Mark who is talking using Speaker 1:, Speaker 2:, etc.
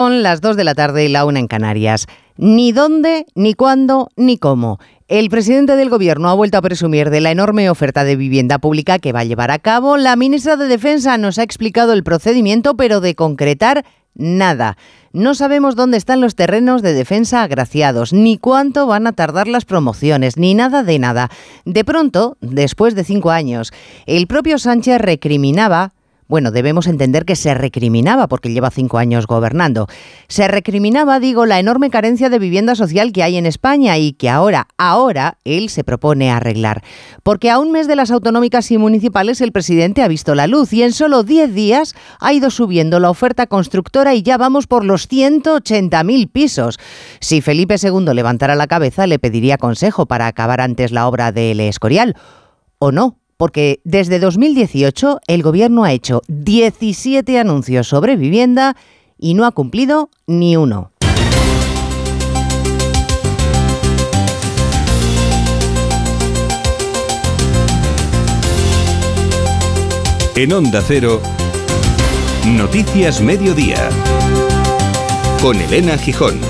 Speaker 1: Son las 2 de la tarde y la una en Canarias. Ni dónde, ni cuándo, ni cómo. El presidente del Gobierno ha vuelto a presumir de la enorme oferta de vivienda pública que va a llevar a cabo. La ministra de Defensa nos ha explicado el procedimiento, pero de concretar nada. No sabemos dónde están los terrenos de defensa agraciados, ni cuánto van a tardar las promociones, ni nada de nada. De pronto, después de cinco años, el propio Sánchez recriminaba bueno, debemos entender que se recriminaba, porque lleva cinco años gobernando. Se recriminaba, digo, la enorme carencia de vivienda social que hay en España y que ahora, ahora, él se propone arreglar. Porque a un mes de las autonómicas y municipales el presidente ha visto la luz y en solo diez días ha ido subiendo la oferta constructora y ya vamos por los 180.000 pisos. Si Felipe II levantara la cabeza, le pediría consejo para acabar antes la obra del Escorial. ¿O no? Porque desde 2018 el gobierno ha hecho 17 anuncios sobre vivienda y no ha cumplido ni uno.
Speaker 2: En Onda Cero, Noticias Mediodía, con Elena Gijón.